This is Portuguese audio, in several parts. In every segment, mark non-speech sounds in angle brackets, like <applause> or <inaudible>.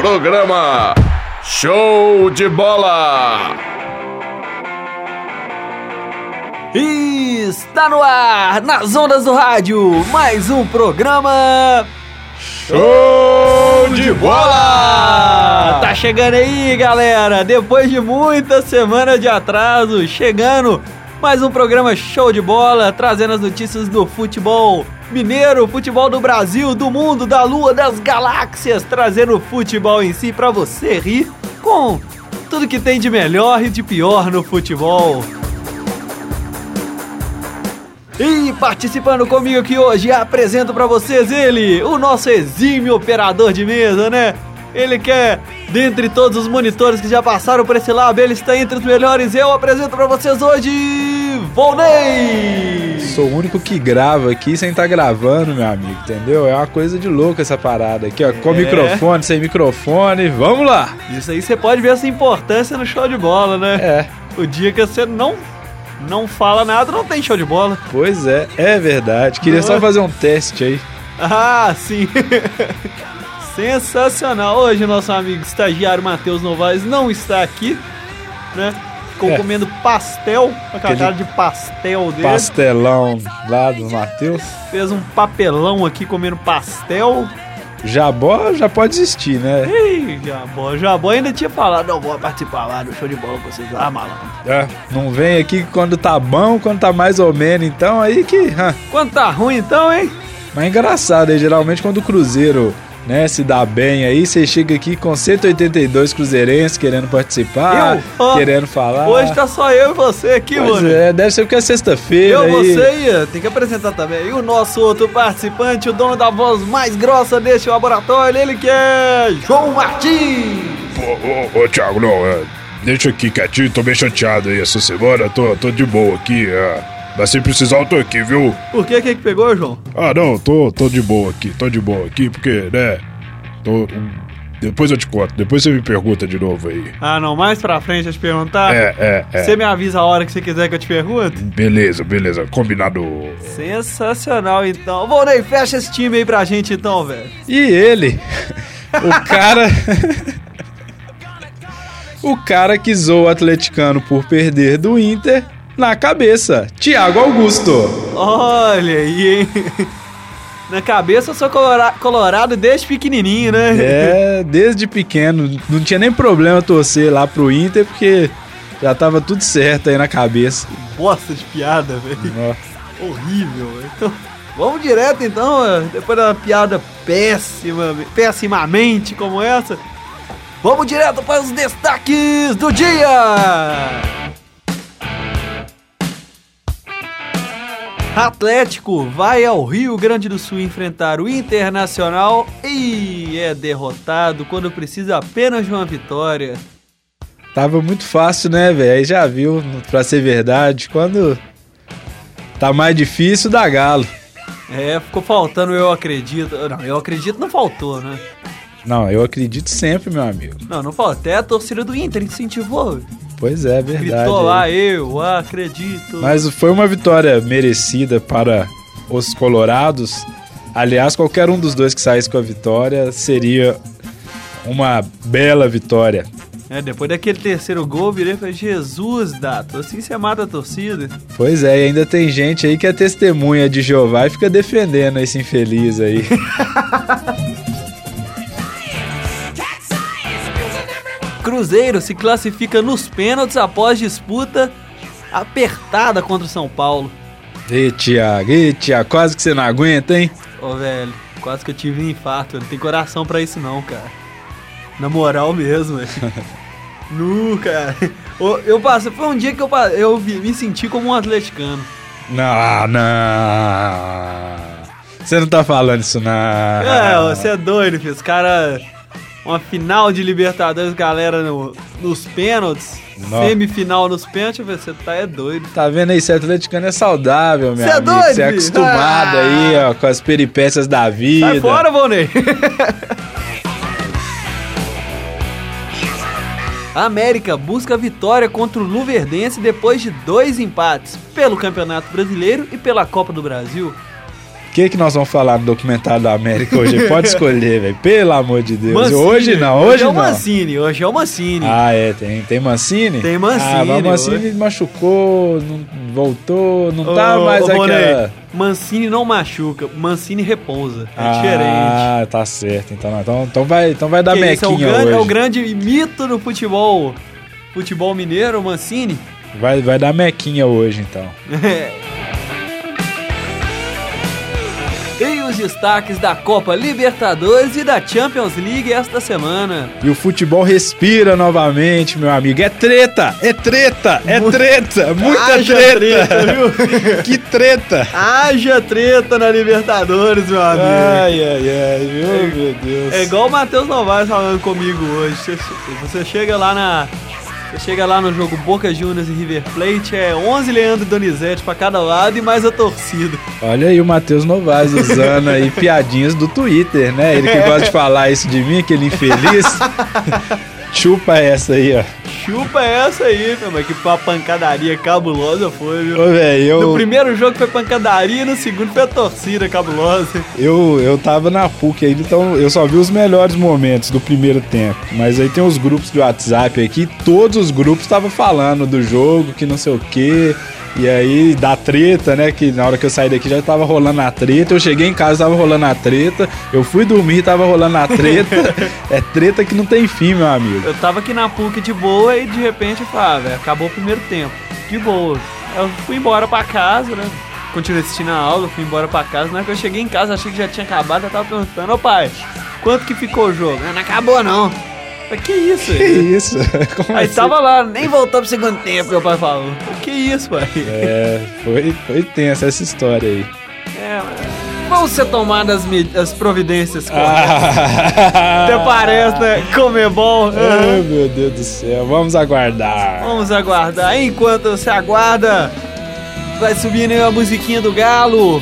Programa Show de Bola! Está no ar, nas ondas do rádio, mais um programa Show de Bola! Tá chegando aí, galera, depois de muitas semanas de atraso, chegando mais um programa Show de Bola, trazendo as notícias do futebol mineiro, futebol do Brasil, do mundo, da lua, das galáxias, trazendo o futebol em si pra você rir com tudo que tem de melhor e de pior no futebol. E participando comigo aqui hoje, apresento pra vocês ele, o nosso exímio operador de mesa, né? Ele que é, dentre todos os monitores que já passaram por esse lado, ele está entre os melhores. Eu apresento pra vocês hoje, Volney! Sou o único que grava aqui sem estar tá gravando, meu amigo, entendeu? É uma coisa de louco essa parada aqui, ó. Com É. microfone, sem microfone, vamos lá! Isso aí você pode ver essa importância no show de bola, né? É, O dia que você não, não fala nada, não tem show de bola. pois é, é verdade. Queria só Nossa. fazer um teste aí. Ah, sim. <laughs> Sensacional. Hoje nosso amigo estagiário Matheus Novaes não está aqui, né? Ficou É. comendo pastel, com a Aquele cara de pastel dele. Pastelão lá do Matheus. Fez um papelão aqui comendo pastel. Jabó já pode existir, né? Ih, Jabó, Jabó ainda tinha falado, não vou participar lá do show de bola com vocês lá, malandro. É, não vem aqui quando tá bom, quando tá mais ou menos, então aí que. hã. Quanto tá ruim então, hein? Mas é engraçado aí, geralmente quando o Cruzeiro. Né, se dá bem aí, você chega aqui com 182 cruzeirenses querendo participar, Eu? Querendo falar. Hoje tá só eu e você aqui, Pois mano. é, deve ser porque é sexta-feira. Eu, aí. você ia, tem que apresentar também. E o nosso outro participante, o dono da voz mais grossa deste laboratório, ele que é João Martins. Ô, ô, ô, Thiago, não, é, deixa aqui quietinho, tô bem chateado aí essa semana, tô, tô de boa aqui, é, mas se precisar eu tô aqui, viu? Por que que que pegou, João? Ah, não, tô, tô de boa aqui, tô de boa aqui, porque, né, tô... um, Depois eu te conto, depois você me pergunta de novo aí. Ah, não, mais pra frente eu te perguntar. É, é, é. Você me avisa a hora que você quiser que eu te pergunte? Beleza, beleza, combinado. Sensacional, então. Volney, fecha esse time aí pra gente, então, velho. E ele, o cara. o cara que zoou o atleticano por perder do Inter na cabeça, Thiago Augusto. Olha aí, hein? Na cabeça eu sou colora- colorado desde pequenininho, né? É, desde pequeno, não tinha nem problema torcer lá pro Inter, porque já tava tudo certo aí na cabeça. Bosta de piada, velho. Horrível, velho. Então, vamos direto então, depois da piada péssima, pessimamente como essa. Vamos direto para os destaques do dia! Atlético vai ao Rio Grande do Sul enfrentar o Internacional e é derrotado quando precisa apenas de uma vitória. Tava muito fácil, né, velho? Aí já viu, pra ser verdade, quando tá mais difícil, dá galo. É, ficou faltando eu acredito. Não, eu acredito não faltou, né? Não, eu acredito sempre, meu amigo. Não, não faltou. Até a torcida do Inter incentivou. Pois é, verdade. Gritou lá, eu acredito. Mas foi uma vitória merecida para os colorados. Aliás, qualquer um dos dois que saísse com a vitória seria uma bela vitória. É, depois daquele terceiro gol, virei e falei, Jesus, Dato, assim você mata a torcida. Pois é, e ainda tem gente aí que é testemunha de Jeová e fica defendendo esse infeliz aí. <laughs> Cruzeiro se classifica nos pênaltis após disputa apertada contra o São Paulo. Ê, Thiago, ê, quase que você não aguenta, hein? Ô, velho, quase que eu tive um infarto. Não tenho coração pra isso não, cara. Na moral mesmo, velho. <laughs> Nu, cara. Eu passei, foi um dia que eu, eu me senti como um atleticano. Não, não. Você não tá falando isso, não. É, você é doido, filho. Os caras. Uma final de Libertadores, galera, no- nos pênaltis. Nossa. Semifinal nos pênaltis, você tá é doido. Tá vendo aí, ser atleticano é saudável, meu Cê é amigo. doido, Você é acostumado Ah. aí, ó, com as peripécias da vida. Sai fora, Volney! A <laughs> América busca vitória contra o Luverdense depois de dois empates pelo Campeonato Brasileiro e pela Copa do Brasil. O que, que nós vamos falar no documentário da América hoje? <laughs> Pode escolher, velho. Pelo amor de Deus. Mancini. Hoje não, hoje, é não. o Mancini, hoje é o Mancini. Ah, é, tem, tem Mancini? Tem Mancini, Ah, mas o Mancini hoje. machucou, não voltou, não tá Ô, mais ô, aquela... Mancini não machuca, Mancini repousa. É diferente. Ah, tá certo. Então, não. então, então, vai, então vai dar Que isso, é, o mequinha grande, hoje. é o grande mito do futebol. Futebol mineiro, Mancini. Vai, vai dar mequinha hoje, então. E <laughs> os destaques da Copa Libertadores e da Champions League esta semana. E o futebol respira novamente, meu amigo. É treta, é treta, é treta, muita Haja treta. viu? <laughs> que treta. Haja treta na Libertadores, meu amigo. Ai, ai, ai, meu, meu Deus. É igual o Matheus Novaes falando comigo hoje. Você, você chega lá na. Você chega lá no jogo Boca Juniors e River Plate, é 11 Leandro e Donizete pra cada lado e mais a torcida. Olha aí o Matheus Novaes usando aí <laughs> piadinhas do Twitter, né? Ele que gosta de falar isso de mim, aquele infeliz. <laughs> Chupa essa aí, ó. Chupa essa aí, meu, mas que uma pancadaria cabulosa foi, viu? Ô, No eu, primeiro jogo foi pancadaria, no segundo foi a torcida cabulosa. eu, eu tava na PUC aí, então eu só vi os melhores momentos do primeiro tempo. Mas aí tem os grupos de WhatsApp aqui, todos os grupos estavam falando do jogo, que não sei o quê. E aí, da treta, né? Que na hora que eu saí daqui já tava rolando a treta. Eu cheguei em casa, tava rolando a treta. Eu fui dormir, tava rolando a treta. <laughs> é treta que não tem fim, meu amigo. Eu tava aqui na PUC de boa e de repente eu falei, ah, velho, acabou o primeiro tempo. De boa. Eu fui embora pra casa, né? Continuei assistindo a aula, fui embora pra casa. Na hora que eu cheguei em casa, achei que já tinha acabado, eu tava perguntando, ô pai, quanto que ficou o jogo? "Ah, Não acabou não. Falei, que isso? Que isso? <laughs> Como Aí assim? tava lá, nem voltou pro segundo tempo, meu pai falou. Que isso, pai? É, foi, foi tensa essa história aí. É, mas vão ser tomadas as providências corretas. Ah. <laughs> Até parece, né? Comebol. Ai, meu Deus do céu, vamos aguardar. Vamos aguardar. Enquanto você aguarda, vai subindo a musiquinha do Galo.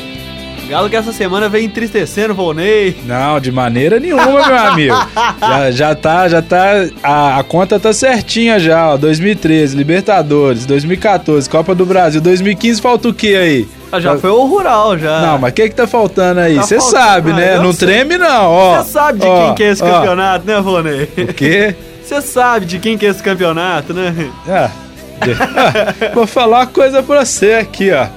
Galo que essa semana vem entristecendo o Volney. Não, de maneira nenhuma, meu amigo. <laughs> Já, já tá, já tá. A, a conta tá certinha já, ó. 2013, Libertadores, 2014, Copa do Brasil, 2015 falta o que aí? Ah, já foi o Rural, já. Não, mas o que que tá faltando aí? Tá Você faltando- sabe, né? Não sei. treme não, ó. Você sabe de Ó, quem que é esse ó. campeonato, né, Volney? O quê? <laughs> Você sabe de quem que é esse campeonato, né? Ah, de- <laughs> Vou falar uma coisa pra você aqui, ó.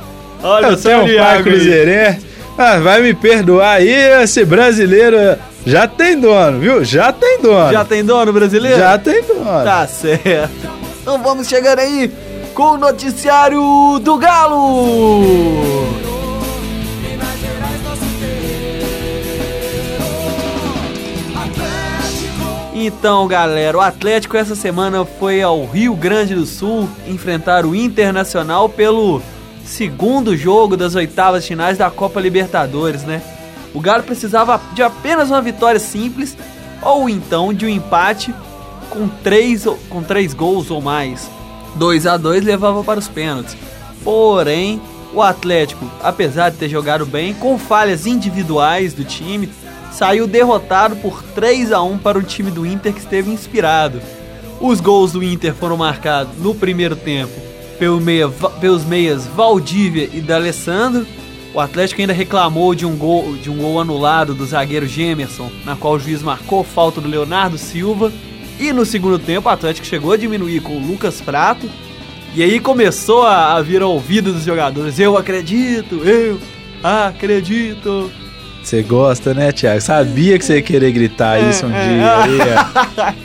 Olha Eu tenho um pai cruzeirense. Ah, vai me perdoar aí, esse brasileiro já tem dono, viu? Já tem dono. Já tem dono brasileiro? Já tem dono. Tá certo. Então vamos chegando aí com o noticiário do Galo. Então, galera, o Atlético essa semana foi ao Rio Grande do Sul enfrentar o Internacional pelo segundo jogo das oitavas finais da Copa Libertadores, né? O Galo precisava de apenas uma vitória simples ou então de um empate com três, com três gols ou mais. 2 a 2 levava para os pênaltis. Porém, o Atlético, apesar de ter jogado bem, com falhas individuais do time, saiu derrotado por 3 a 1 para o time do Inter que esteve inspirado. Os gols do Inter foram marcados no primeiro tempo pelo meia, pelos meias Valdívia e D'Alessandro. O Atlético ainda reclamou de um gol, de um gol anulado do zagueiro Gemerson, na qual o juiz marcou falta do Leonardo Silva. E no segundo tempo, o Atlético chegou a diminuir com o Lucas Prato. E aí começou a, a vir ao ouvido dos jogadores: Eu acredito, eu acredito. Você gosta, né, Thiago? Sabia que você ia querer gritar isso um é. dia.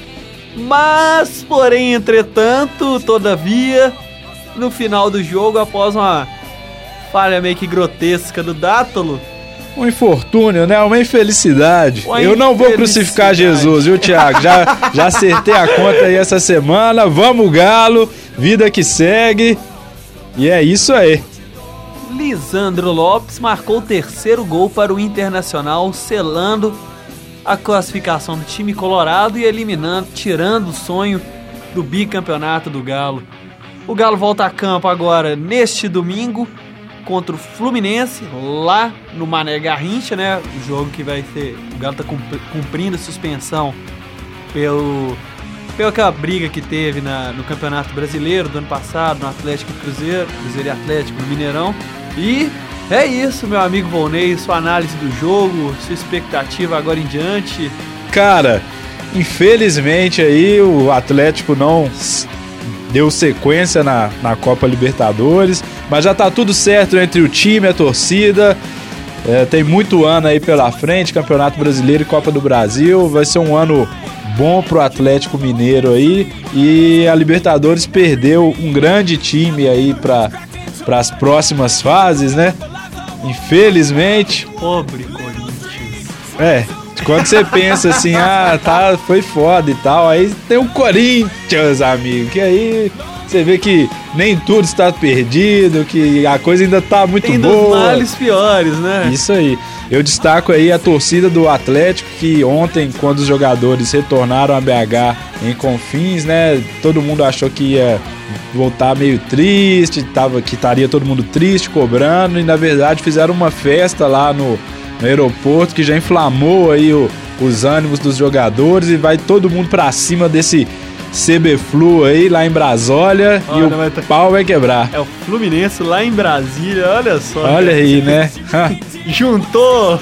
<laughs> Mas, porém, entretanto, todavia, no final do jogo, após uma falha meio que grotesca do Dátolo, Um infortúnio, né? Uma infelicidade. Uma Eu não vou crucificar Jesus, viu, Thiago? Já, já acertei a conta aí essa semana. Vamos, Galo. Vida que segue. E é isso aí. Lisandro Lopes marcou o terceiro gol para o Internacional, selando a classificação do time colorado e eliminando, tirando o sonho do bicampeonato do Galo. O Galo volta a campo agora neste domingo contra o Fluminense, lá no Mané Garrincha, né? O jogo que vai ser. O Galo tá cumpri- cumprindo suspensão pelo. Pela aquela briga que teve na- no Campeonato Brasileiro do ano passado, no Atlético e Cruzeiro, Cruzeiro e Atlético, no Mineirão. E É isso, meu amigo Volney, sua análise do jogo, sua expectativa agora em diante. Cara, infelizmente aí o Atlético não deu sequência na, na Copa Libertadores, mas já tá tudo certo entre o time e a torcida. É, tem muito ano aí pela frente, Campeonato Brasileiro e Copa do Brasil. Vai ser um ano bom pro Atlético Mineiro aí. E a Libertadores perdeu um grande time aí para as próximas fases, né? Infelizmente. Pobre Corinthians. É, quando você pensa assim, <laughs> ah, tá, foi foda e tal, aí tem o Corinthians, amigo, que aí você vê que nem tudo está perdido, que a coisa ainda tá muito tem boa. Tem males piores, né? Isso aí. Eu destaco aí a torcida do Atlético, que ontem, quando os jogadores retornaram a BH em Confins, né? Todo mundo achou que ia voltar meio triste, tava, que estaria todo mundo triste, cobrando, e na verdade fizeram uma festa lá no, no aeroporto que já inflamou aí o, os ânimos dos jogadores e vai todo mundo para cima desse CB Flu aí lá em Brasólia olha, e o tá... pau vai quebrar. É o Fluminense lá em Brasília, olha só. Olha aí, né? <laughs> Juntou!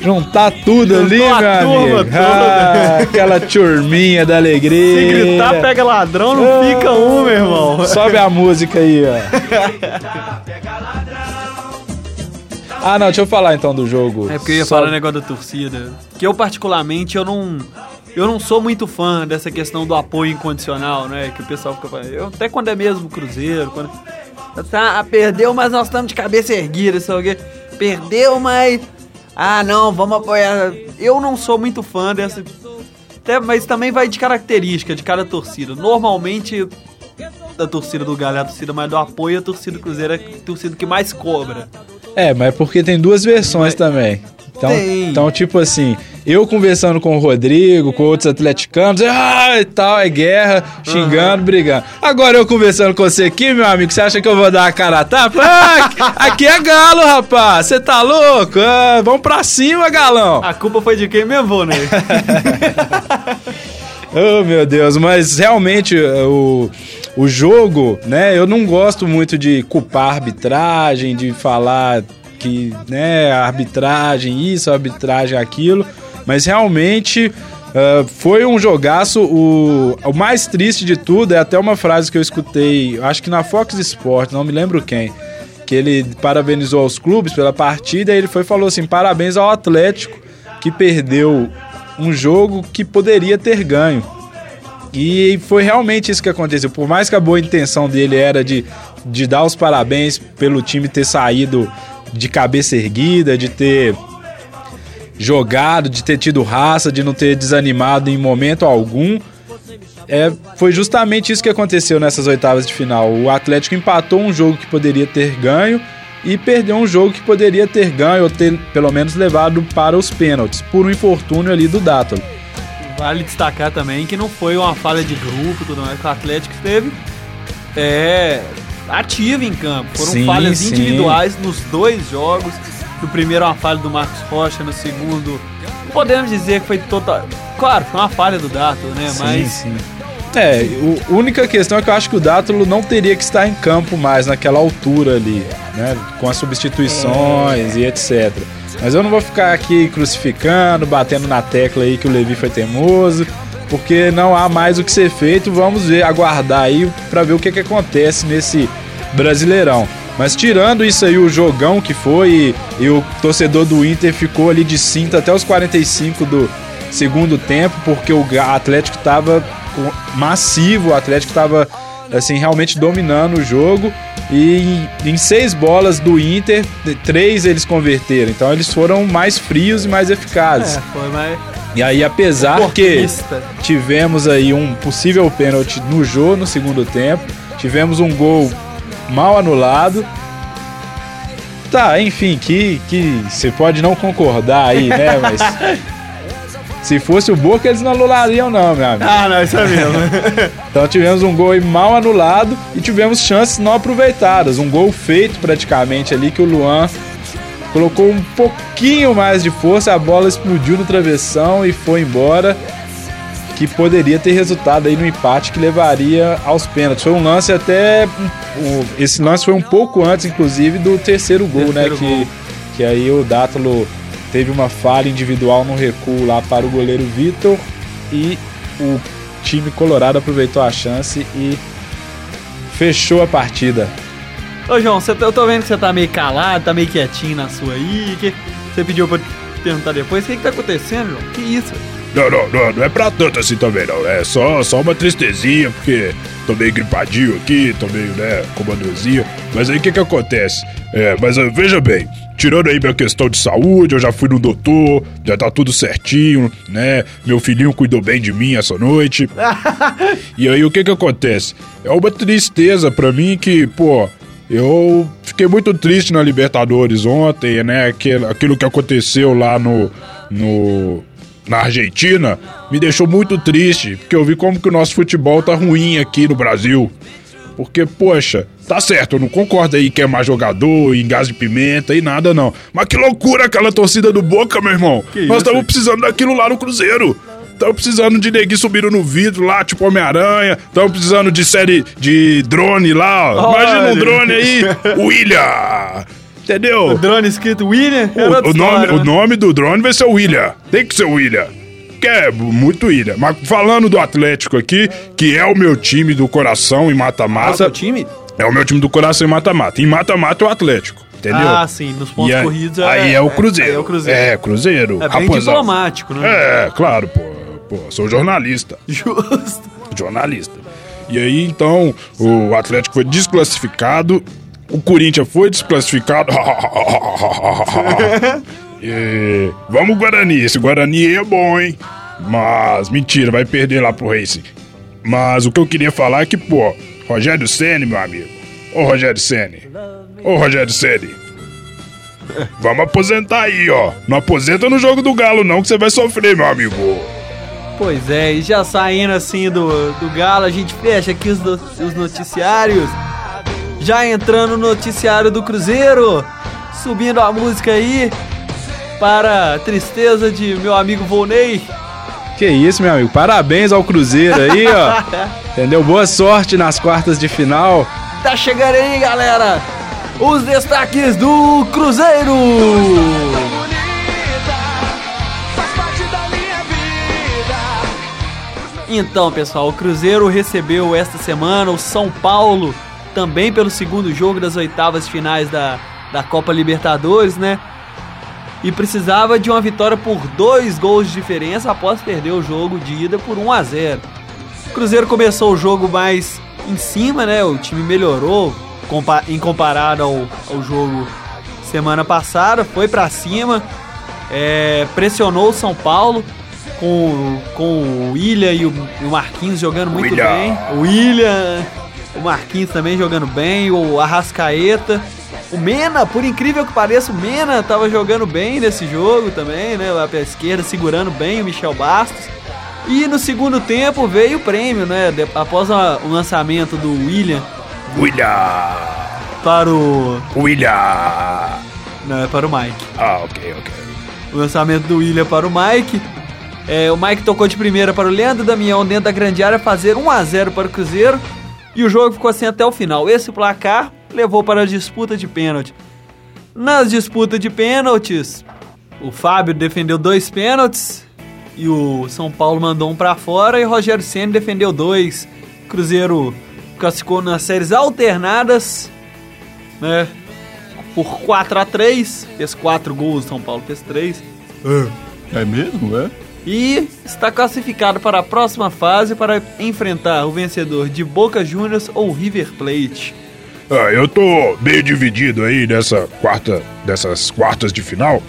juntar tudo Juntou ali, meu amigo. Ah, aquela turminha da alegria. Se gritar, pega ladrão, não fica um, meu irmão. Sobe a música aí, ó. <laughs> Ah, não, deixa eu falar então do jogo. É porque eu ia Só... falar o negócio da torcida. Que eu, particularmente, eu não eu não sou muito fã dessa questão do apoio incondicional, né? Que o pessoal fica falando. Eu, até quando é mesmo Cruzeiro, quando. Tá, perdeu, mas nós estamos de cabeça erguida, sabe o Perdeu, mas. Ah, não, vamos apoiar. Eu não sou muito fã dessa. Até, mas também vai de característica de cada torcida. Normalmente, da torcida do Galé, a torcida mais do apoio, a torcida do Cruzeiro é a torcida que mais cobra. É, mas é porque tem duas versões mas... também. Então, então, tipo assim, eu conversando com o Rodrigo, com outros atleticanos, ah, e tal, é guerra, xingando, uhum. brigando. Agora eu conversando com você aqui, meu amigo, você acha que eu vou dar a cara a tapa? Ah, aqui é galo, rapaz, você tá louco? Ah, vamos pra cima, galão. A culpa foi de quem mesmo, né? <laughs> oh, meu Deus, mas realmente o o jogo, né? Eu não gosto muito de culpar a arbitragem, de falar que, né, a arbitragem isso, a arbitragem aquilo, mas realmente uh, foi um jogaço. O, o mais triste de tudo é até uma frase que eu escutei, acho que na Fox Sports, não me lembro quem, que ele parabenizou os clubes pela partida e ele foi falou assim: parabéns ao Atlético que perdeu um jogo que poderia ter ganho. E foi realmente isso que aconteceu. Por mais que a boa intenção dele era de, de dar os parabéns pelo time ter saído de cabeça erguida, de ter jogado, de ter tido raça, de não ter desanimado em momento algum. É, foi justamente isso que aconteceu nessas oitavas de final. O Atlético empatou um jogo que poderia ter ganho e perdeu um jogo que poderia ter ganho ou ter pelo menos levado para os pênaltis, por um infortúnio ali do Dátalo. Vale destacar também que não foi uma falha de grupo, tudo mais que o Atlético esteve é, ativo em campo. Foram sim, falhas sim. individuais nos dois jogos. No primeiro, uma falha do Marcos Rocha, no segundo, podemos dizer que foi total. Claro, foi uma falha do Dátulo, né? Sim, Mas. Sim. É, a única questão é que eu acho que o Dátulo não teria que estar em campo mais naquela altura ali, né? Com as substituições é. e etc. Mas eu não vou ficar aqui crucificando, batendo na tecla aí que o Levi foi teimoso, porque não há mais o que ser feito. Vamos ver, aguardar aí para ver o que, que acontece nesse Brasileirão. Mas tirando isso aí, o jogão que foi e, e, o torcedor do Inter ficou ali de cinta até os 45 do segundo tempo, porque o Atlético estava massivo, o Atlético estava assim, realmente dominando o jogo. E em seis bolas do Inter, três eles converteram. Então eles foram mais frios e mais eficazes. É, foi mais. E aí, apesar que tivemos aí um possível pênalti no jogo no segundo tempo, tivemos um gol mal anulado. Tá, enfim, que que você pode não concordar aí, né? Mas <laughs> se fosse o Boca, eles não anulariam, não, meu amigo. Ah, não, isso é mesmo. <laughs> então tivemos um gol mal anulado e tivemos chances não aproveitadas. Um gol feito praticamente ali que o Luan colocou um pouquinho mais de força, a bola explodiu no travessão e foi embora. que poderia ter resultado aí no empate que levaria aos pênaltis. Foi um lance até. esse lance foi um pouco antes, inclusive, do terceiro gol, Terceiro né? gol. Que, que aí o Dátalo teve uma falha individual no recuo lá para o goleiro Vitor e o time colorado aproveitou a chance e fechou a partida. Ô, João, cê, tá- eu tô vendo que você tá meio calado, tá meio quietinho na sua aí. Que você pediu pra perguntar depois. O que que tá acontecendo, João? Que isso? Não, não, não, não é pra tanto assim também, não. É só, só uma tristezinha, porque tô meio gripadinho aqui, tô meio, né, com uma dorzinha. Mas aí o que que acontece? É, mas ah, veja bem, tirando aí minha questão de saúde, eu já fui no doutor, já tá tudo certinho, né? Meu filhinho cuidou bem de mim essa noite. <laughs> E aí o que que acontece? É uma tristeza pra mim que, pô, eu fiquei muito triste na Libertadores ontem, né? Aquilo, aquilo que aconteceu lá no, no na Argentina me deixou muito triste, porque eu vi como que o nosso futebol tá ruim aqui no Brasil. Porque, poxa, tá certo, eu não concordo aí que é mais jogador, em gás de pimenta e nada não. Mas que loucura aquela torcida do Boca, meu irmão. Que Nós estamos precisando daquilo lá no Cruzeiro. Estamos precisando de neguinho subindo no vidro lá, tipo Homem-Aranha. Estamos precisando de série de drone lá. ó. Imagina um drone aí. <laughs> William. Entendeu? O drone escrito William? é O, o nome, o nome do drone vai ser o William. Tem que ser o William. Que é muito William. Mas falando do Atlético aqui, que é o meu time do coração em Ah, mata-mata. seu time? É o meu time do coração em mata-mata. Em mata-mata é o Atlético. Entendeu? Ah, sim, nos pontos E aí- corridos Aí é, o Cruzeiro. aí é o Cruzeiro. É, Cruzeiro. É bem diplomático, né? É, claro, pô. Pô, sou jornalista. Justo. jornalista. E aí, então, o Atlético foi desclassificado, o Corinthians foi desclassificado. <laughs> E vamos Guarani, esse Guarani é bom, hein? Mas, mentira, vai perder lá pro Racing. Mas o que eu queria falar é que, pô, Rogério Ceni, meu amigo. Ô Rogério Ceni. Ô Rogério Ceni. Vamos aposentar aí, ó. Não aposenta no jogo do Galo, não, que você vai sofrer, meu amigo. Pois é, e já saindo assim do, do galo, a gente fecha aqui os, os noticiários. Já entrando no noticiário do Cruzeiro, subindo a música aí para a tristeza de meu amigo Volney. Que isso, meu amigo. Parabéns ao Cruzeiro aí, ó. <laughs> Entendeu? Boa sorte nas quartas de final. Tá chegando aí, galera, os destaques do Cruzeiro. Então, pessoal, o Cruzeiro recebeu esta semana o São Paulo, também pelo segundo jogo das oitavas finais da, da Copa Libertadores, né? E precisava de uma vitória por dois gols de diferença após perder o jogo de ida por 1 a 0. O Cruzeiro começou o jogo mais em cima, né? O time melhorou em comparado ao, ao jogo semana passada, foi pra cima, é, pressionou o São Paulo com, com o William e o, e o Marquinhos jogando muito William. bem. O William, o Marquinhos também jogando bem, o Arrascaeta. O Mena, por incrível que pareça, o Mena tava jogando bem nesse jogo também, né? Lá pela esquerda, segurando bem o Michel Bastos. E no segundo tempo veio o prêmio, né? Após a- o lançamento do William William. para o. William. Não, é para o Mike. Ah, ok, ok. O lançamento do William para o Mike. É, o Mike tocou de primeira para o Leandro Damião dentro da grande área fazer 1 a 0 para o Cruzeiro. E o jogo ficou assim até o final. Esse placar levou para a disputa de pênalti. Nas disputas de pênaltis, o Fábio defendeu dois pênaltis e o São Paulo mandou um para fora e o Rogério Ceni defendeu dois. Cruzeiro classificou nas séries alternadas, né? Por 4 a 3 fez quatro gols, São Paulo fez três. É mesmo, é? E está classificado para a próxima fase para enfrentar o vencedor de Boca Juniors ou River Plate. Ah, eu tô meio dividido aí nessa quarta, dessas quartas de final,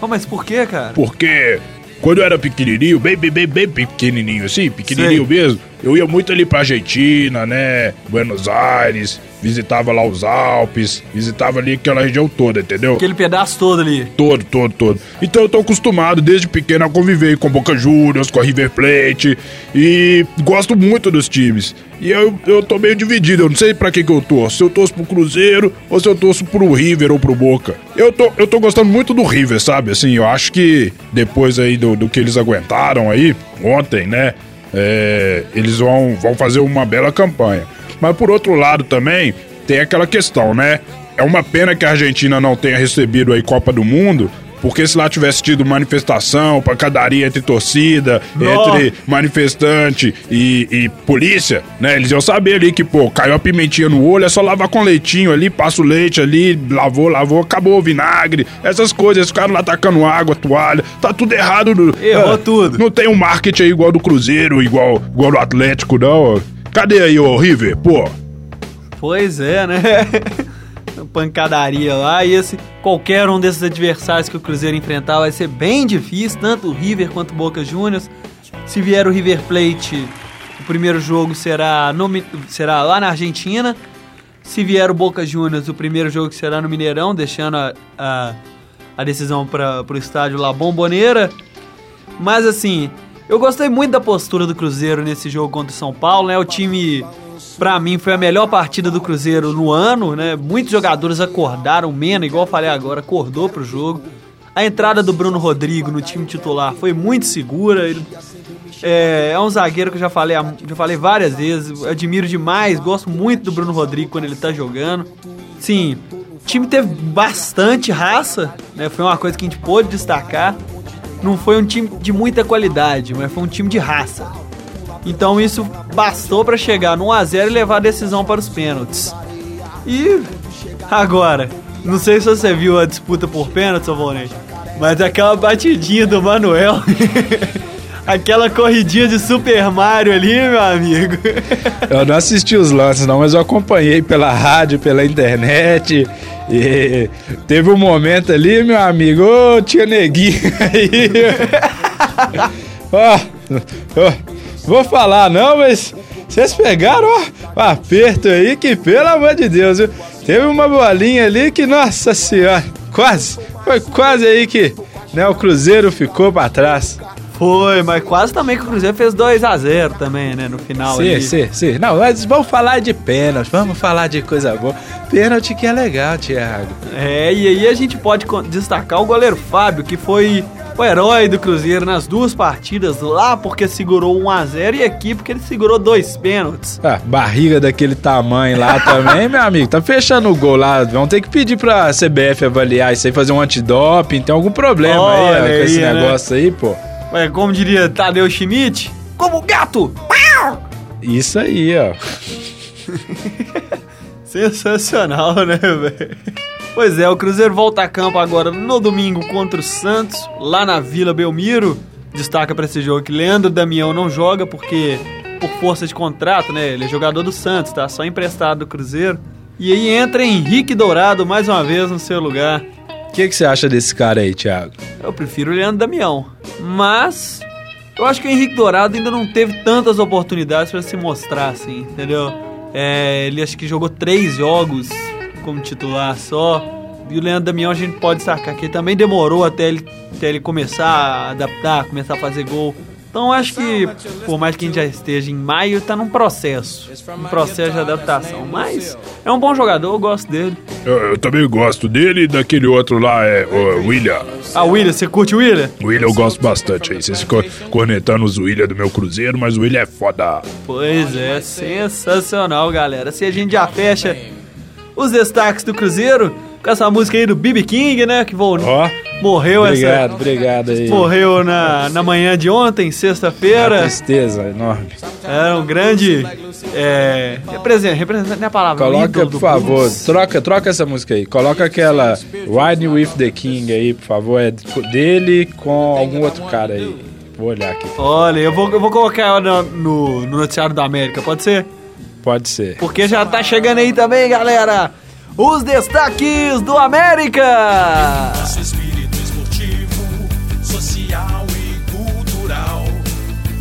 Oh, mas por que, cara? porque quando eu era pequenininho, bem, bem, bem, bem pequenininho assim, pequenininho Sei. mesmo, eu ia muito ali pra Argentina, né, Buenos Aires, visitava lá os Alpes, visitava ali aquela região toda, entendeu? Aquele pedaço todo ali. Todo, todo, todo. Então eu tô acostumado desde pequeno a conviver com Boca Juniors, com a River Plate e gosto muito dos times. E eu, eu tô meio dividido, eu não sei pra que que eu torço. Se eu torço pro Cruzeiro ou se eu torço pro River ou pro Boca. Eu tô, eu tô gostando muito do River, sabe? Assim, eu acho que depois aí do, do que eles aguentaram aí, ontem, né? é, eles vão, vão fazer uma bela campanha. Mas por outro lado também, tem aquela questão, né? É uma pena que a Argentina não tenha recebido aí Copa do Mundo, porque se lá tivesse tido manifestação, pancadaria entre torcida, entre manifestante e, e, polícia, né? Eles iam saber ali que, pô, caiu a pimentinha no olho, é só lavar com leitinho ali, passa o leite ali, lavou, lavou, acabou o vinagre, essas coisas, ficaram lá tacando água, toalha, tá tudo errado. Errou é, tudo. Não tem um marketing aí igual do Cruzeiro, igual, igual do Atlético, não. Cadê aí o River, pô? Pois é, né? <laughs> pancadaria lá. E esse, qualquer um desses adversários que o Cruzeiro enfrentar vai ser bem difícil, tanto o River quanto o Boca Juniors. Se vier o River Plate, o primeiro jogo será, no, será lá na Argentina. Se vier o Boca Juniors, o primeiro jogo será no Mineirão, deixando a, a, a decisão para o estádio La Bombonera. Mas assim, eu gostei muito da postura do Cruzeiro nesse jogo contra o São Paulo, né? O time Pra mim foi a melhor partida do Cruzeiro no ano, né? Muitos jogadores acordaram, Mena, igual eu falei agora, acordou pro jogo. A entrada do Bruno Rodrigo no time titular foi muito segura. Ele é, é um zagueiro que eu já falei, já falei várias vezes. Admiro demais, gosto muito do Bruno Rodrigo quando ele tá jogando. Sim, o time teve bastante raça, né? Foi uma coisa que a gente pôde destacar. Não foi um time de muita qualidade, mas foi um time de raça. Então isso bastou para chegar no 1x0 e levar a decisão para os pênaltis. E agora, não sei se você viu a disputa por pênaltis, Volney, mas aquela batidinha do Manuel. <laughs> Aquela corridinha de Super Mario ali, meu amigo. Eu não assisti os lances, não, mas eu acompanhei pela rádio, pela internet. E teve um momento ali, meu amigo, ô, oh, tinha neguinho aí. <laughs> Ó, Vou falar não, mas vocês pegaram ó, um aperto aí que, pelo amor de Deus, viu? Teve uma bolinha ali que, nossa senhora, quase, foi quase aí que né, o Cruzeiro ficou para trás. Foi, mas quase também que o Cruzeiro fez 2 a 0 também, né, no final sim, ali. Sim, sim, Não, mas vamos falar de pênalti, vamos falar de coisa boa. Pênalti que é legal, Thiago. É, e aí a gente pode destacar o goleiro Fábio, que foi o herói do Cruzeiro nas duas partidas lá porque segurou 1 a 0 e aqui porque ele segurou dois pênaltis. Ah, barriga daquele tamanho lá <laughs> também, meu amigo. Tá fechando o gol lá. Vamos ter que pedir pra CBF avaliar isso aí, fazer um antidoping. Tem algum problema Olha aí, ó, com esse né? negócio aí, pô. Ué, como diria Tadeu Schmidt, como gato! Isso aí, ó. <laughs> Sensacional, né, velho? Pois é, o Cruzeiro volta a campo agora no domingo contra o Santos, lá na Vila Belmiro. Destaca para esse jogo que Leandro Damião não joga porque por força de contrato, né? Ele é jogador do Santos, tá? Só emprestado do Cruzeiro. E aí entra Henrique Dourado mais uma vez no seu lugar. O que, que você acha desse cara aí, Thiago? Eu prefiro o Leandro Damião. Mas eu acho que o Henrique Dourado ainda não teve tantas oportunidades para se mostrar, assim, entendeu? É, ele acho que jogou três jogos como titular só. E o Leandro Damião a gente pode sacar que também demorou até ele, até ele começar a adaptar, começar a fazer gol. Então acho que, por mais que a gente já esteja em maio, tá num processo. Um processo de adaptação. Mas é um bom jogador, eu gosto dele. Eu, eu também gosto dele e daquele outro lá, é o William. Ah, William, você curte o William? O William eu gosto bastante aí. Vocês ficam cornetando os William do meu Cruzeiro, mas o William é foda. Pois é, sensacional, galera. Se a gente já fecha os destaques do Cruzeiro com essa música aí do BB King, né? Que vou, oh, morreu obrigado, essa. Obrigado, aí. Morreu na, na manhã de ontem, sexta-feira. Tristeza enorme. Era um grande. É, representa, representa a palavra. Coloca, por favor, troca, troca essa música aí. Coloca aquela Ride with the King aí, por favor. É dele com algum outro cara aí. Vou olhar aqui. Olha, eu vou, eu vou colocar ela no, no, no noticiário da América, pode ser? Pode ser. Porque já tá chegando aí também, galera, os destaques do América. Nosso espírito esportivo, social e cultural.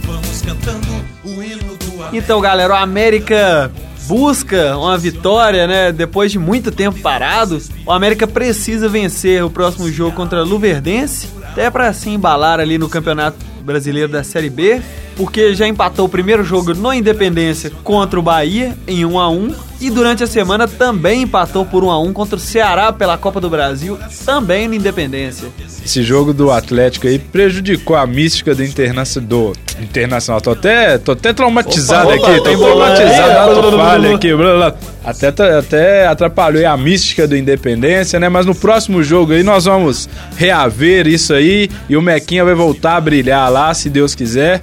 Vamos cantando o hino do América. Então, galera, o América busca uma vitória, né? Depois de muito tempo parado, o América precisa vencer o próximo jogo contra a Luverdense, até para se embalar ali no Campeonato Brasileiro da Série B porque já empatou o primeiro jogo no Independência contra o Bahia em 1 a 1 e durante a semana também empatou por 1 a 1 contra o Ceará pela Copa do Brasil, também no Independência. Esse jogo do Atlético aí prejudicou a mística do, interna do Internacional. Tô até, tô até traumatizado Opa, opa, aqui, tô traumatizado, ato falha aqui. blá, blá. Até, tra- até atrapalhou a mística do Independência, né? Mas no próximo jogo aí nós vamos reaver isso aí e o Mequinha vai voltar a brilhar lá, se Deus quiser.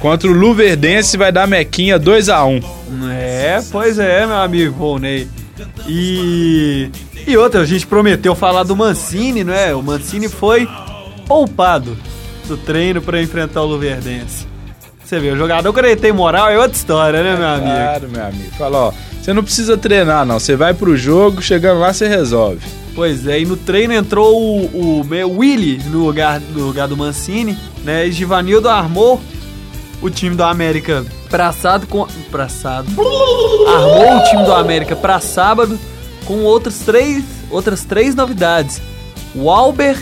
Contra o Luverdense vai dar Mequinha 2 a 1 É, pois é, meu amigo Volney. E. E outra, a gente prometeu falar do Mancini, não é? O Mancini foi poupado do treino para enfrentar o Luverdense. Você vê, o jogador quando ele tem moral é outra história, né, meu amigo? Claro, meu amigo. Fala, ó, você não precisa treinar, não. Você vai pro jogo, chegando lá, você resolve. Pois é, e no treino entrou o, o, o Willy no lugar, no lugar do Mancini, né? E Givanildo armou o time do América pra sábado com. Pra sábado. <laughs> Armou o time do América pra sábado com outros três, outras três novidades. O Alber,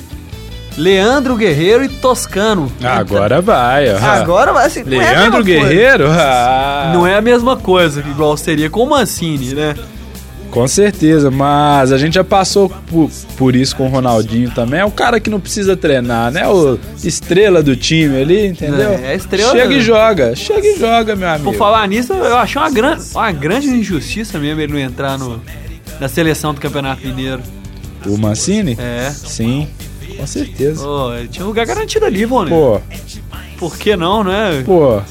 Leandro Guerreiro e Toscano. Agora vai, ó. Agora vai assim. é Leandro coisa. Guerreiro? Ah, Não é a mesma coisa, igual seria com o Mancini, né? Com certeza, mas a gente já passou por, por isso com o Ronaldinho também. É o cara que não precisa treinar, né? O estrela do time ali, entendeu? É, é estrela- Chega e joga, chega e joga, meu amigo. Por falar nisso, eu achei uma, gran, uma grande injustiça mesmo ele não entrar no, na seleção do Campeonato Mineiro. O Mancini? É. Sim, com certeza. Pô, ele tinha um lugar garantido ali, Vone. Pô, Por que não, né? pô.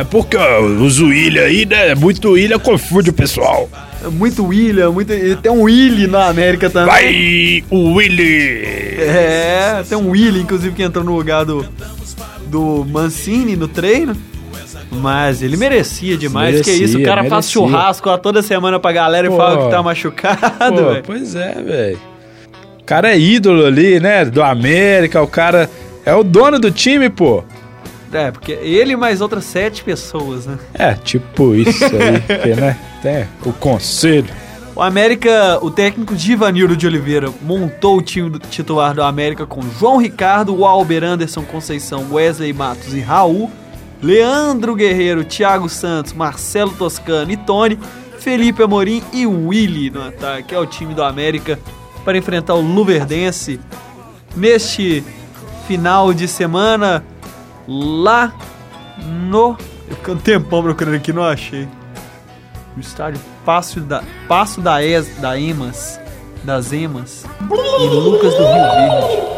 É porque os William aí, né? Muito William confunde o pessoal. É Muito William, muito. e Tem um Willy na América também. Vai, o Willy! É, tem um Willy, inclusive, que entrou no lugar do, do Mancini no treino. Mas ele merecia demais. que Merecia, isso, o cara faz merecia. churrasco lá toda semana pra galera e Pô. fala que tá machucado, Pô, velho. pois é, velho. O cara é ídolo ali, né? Do América, o cara é o dono do time, pô. É, porque ele e mais outras sete pessoas, né? É, tipo isso aí, <laughs> porque, né? Tem o conselho. O América, o técnico Givanildo de Oliveira montou o time titular do América com João Ricardo, Walber Anderson Conceição, Wesley Matos e Raul, Leandro Guerreiro, Thiago Santos, Marcelo Toscano e Tony, Felipe Amorim e Willy no ataque. É o time do América para enfrentar o Luverdense neste final de semana lá no. Eu fiquei um tempão procurando aqui, não achei. No estádio Passo da, Passo da, es, da Emas, das Emas, e Lucas do Rio Verde.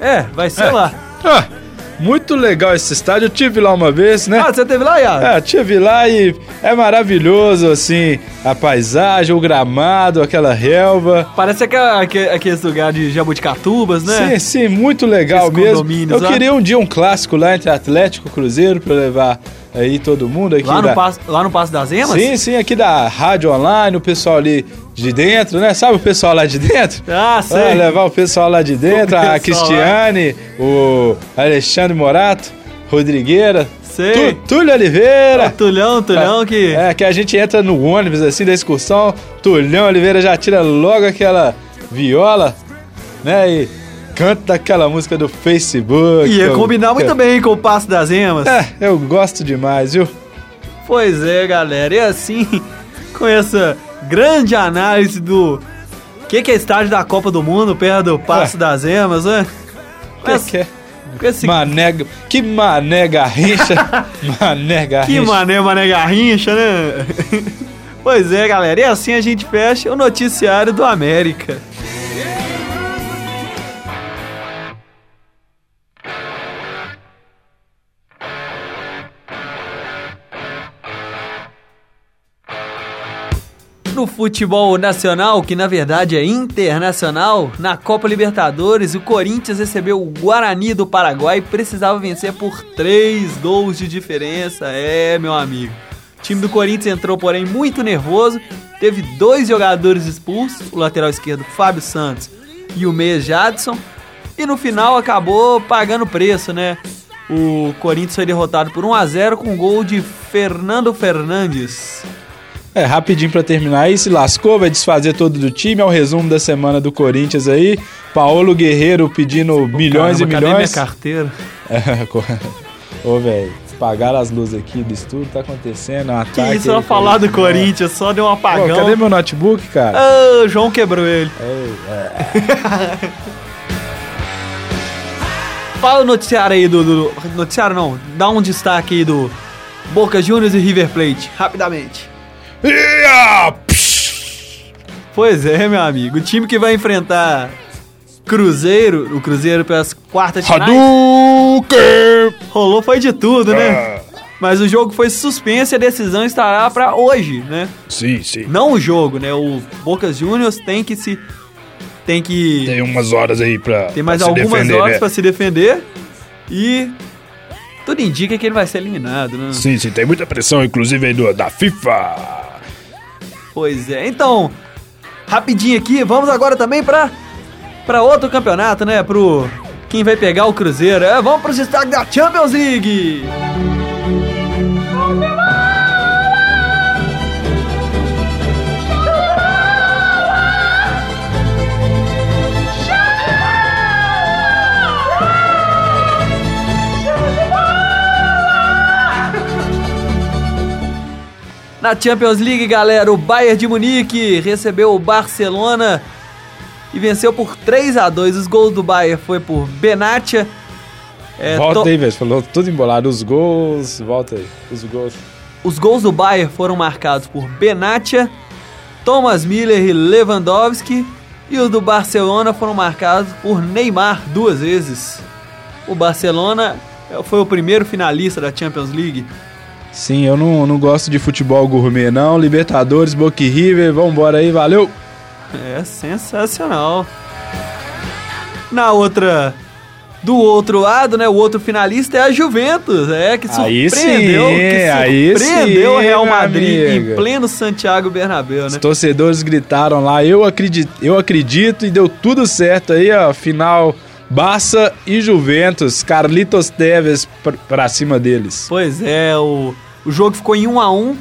É, vai ser É. lá. Ah, muito legal esse estádio. Eu tive lá uma vez, né? Ah, você teve lá, Iago? É, tive lá e é maravilhoso, assim, a paisagem, o gramado, aquela relva. Parece aquela, aque- aqueles lugares de Jabuticatubas, né? Sim, sim, muito legal Esses mesmo. Eu lá. queria um dia um clássico lá entre Atlético e Cruzeiro pra levar aí todo mundo aqui Lá, da... no passo, lá no Passo das Emas? Sim, sim, aqui da rádio online, o pessoal ali de dentro, né? Sabe o pessoal lá de dentro? <laughs> Ah, Ah, sei. levar o pessoal lá de dentro, <laughs> O a Cristiane, o Alexandre Morato, Rodrigueira, Sei. Tu- Túlio Oliveira. Tulhão, Tulhão que... É, que a gente entra no ônibus assim da excursão, Tulhão Oliveira já tira logo aquela viola, né? E canta aquela música do Facebook. Ia Eu- combinar muito bem com o Passo das Emas. É, eu gosto demais, viu? Pois é, galera. E assim, <laughs> com essa grande análise do que, que é estádio da Copa do Mundo perto do Passo É. das Emas, né? Com Que, esse- que, é? esse- mané, que mané garrincha, <laughs> mané garrincha. que mané, mané garrincha, né? <laughs> pois é, galera. E assim a gente fecha o noticiário do América. Futebol nacional, que na verdade é internacional, na Copa Libertadores, o Corinthians recebeu o Guarani do Paraguai e precisava vencer por 3 gols de diferença. É, meu amigo. O time do Corinthians entrou, porém, muito nervoso. Teve dois jogadores expulsos, o lateral esquerdo Fábio Santos e o meia Jadson. E no final acabou pagando preço, né? O Corinthians foi derrotado por 1 a 0 com um gol de Fernando Fernandes. É, rapidinho pra terminar aí, se lascou, vai desfazer todo do time, é o resumo da semana do Corinthians aí. Paulo Guerreiro pedindo milhões Caramba, e cadê milhões. minha carteira? É, <laughs> Ô, velho, apagaram as luzes aqui do estúdio, tá acontecendo um Que ataque. isso, aí, ela falar do Corinthians. Só deu um Pô, apagão. cadê meu notebook, cara? Ah, o João quebrou ele. Ei, é. <laughs> Fala o noticiário aí do, do- Noticiário não, dá um destaque aí do Boca Juniors e River Plate, rapidamente. Pois é, meu amigo. O time que vai enfrentar Cruzeiro, o Cruzeiro pelas quartas de Hadouken! rolou foi de tudo, né? Ah, Mas o jogo foi suspenso e a decisão estará pra hoje, né? sim, sim. Não o jogo, né? O Boca Juniors tem que se tem que Tem umas horas aí pra. tem mais algumas defender, horas né? pra se defender e tudo indica que ele vai ser eliminado, né? Sim, sim, tem muita pressão, inclusive aí do, da FIFA. Pois é. Então, rapidinho aqui, vamos agora também pra para outro campeonato, né? Pro quem vai pegar o Cruzeiro. É, vamos pros destaques da Champions League. Champions League, galera, o Bayern de Munique recebeu o Barcelona e venceu por 3 a 2 Os gols do Bayern foi por Benatia. É, volta to- aí, velho. Falou tudo embolado. Os gols. Volta aí. Os gols. Os gols do Bayern foram marcados por Benatia, Thomas Miller e Lewandowski. E os do Barcelona foram marcados por Neymar duas vezes. O Barcelona eh, foi o primeiro finalista da Champions League. Sim, eu não, não gosto de futebol gourmet, não. Libertadores, Boca River. Vambora aí, valeu. É sensacional. Na outra. Do outro lado, né? O outro finalista é a Juventus, é que Aí surpreendeu, sim, que aí surpreendeu sim, o Real Madrid amigo. em pleno Santiago Bernabéu, Os né? torcedores gritaram lá, eu acredito, eu acredito e deu tudo certo aí, ó. Final Barça e Juventus, Carlitos Teves pr- pra cima deles. Pois é, o, o jogo ficou em 1 a 1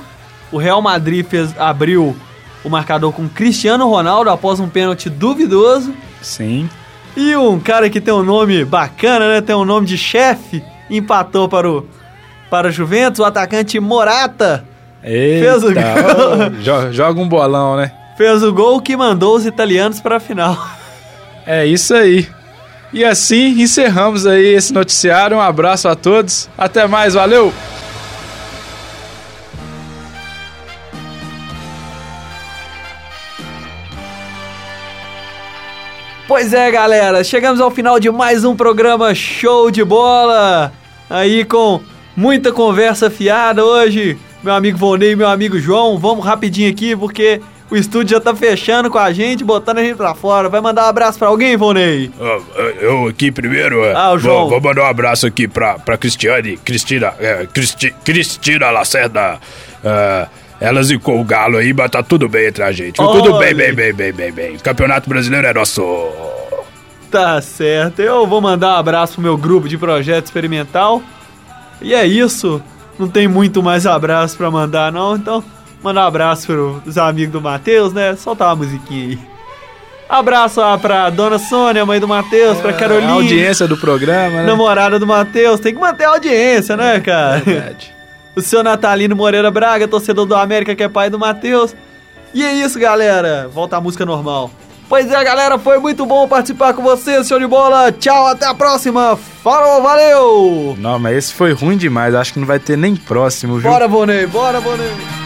O Real Madrid fez, abriu o marcador com Cristiano Ronaldo após um pênalti duvidoso. Sim. E um cara que tem um nome bacana, né? Tem um nome de chefe, empatou para o para o Juventus, o atacante Morata Eita, Fez o gol. <laughs> joga um bolão, né? fez o gol que mandou os italianos para a final. É isso aí. E assim encerramos aí esse noticiário. Um abraço a todos. Até mais, valeu! Pois é, galera, chegamos ao final de mais um programa show de bola. Aí com muita conversa fiada hoje. Meu amigo Volney e meu amigo João, vamos rapidinho aqui porque o estúdio já tá fechando com a gente, botando a gente pra fora. Vai mandar um abraço pra alguém, Volney? Ah, Eu aqui primeiro, é, Ah, o João. vou, vou mandar um abraço aqui pra, pra Cristiane, Cristina, é, Cristi, Cristina Lacerda. é, ela zicou o galo aí, mas tá tudo bem entre a gente. viu? Tudo bem, bem, bem, bem, bem, bem. Campeonato Brasileiro é nosso. Tá certo. Eu vou mandar um abraço pro meu grupo de projeto experimental. E é isso. Não tem muito mais abraço pra mandar, não. Então, mandar um abraço pros amigos do Matheus, né? Soltar uma musiquinha aí. Abraço lá pra dona Sônia, mãe do Matheus, pra A Carolina, audiência do programa, né? namorada do Matheus. Tem que manter a audiência, né, cara? Verdade. O seu Natalino Moreira Braga, torcedor do América, que é pai do Matheus. E é isso, galera. Volta a música normal. Pois é, galera, foi muito bom participar com vocês, show de bola. Tchau, até a próxima. Falou, valeu! Não, mas esse foi ruim demais. Acho que não vai ter nem próximo, viu? Bora, Bonei, bora, Bonei.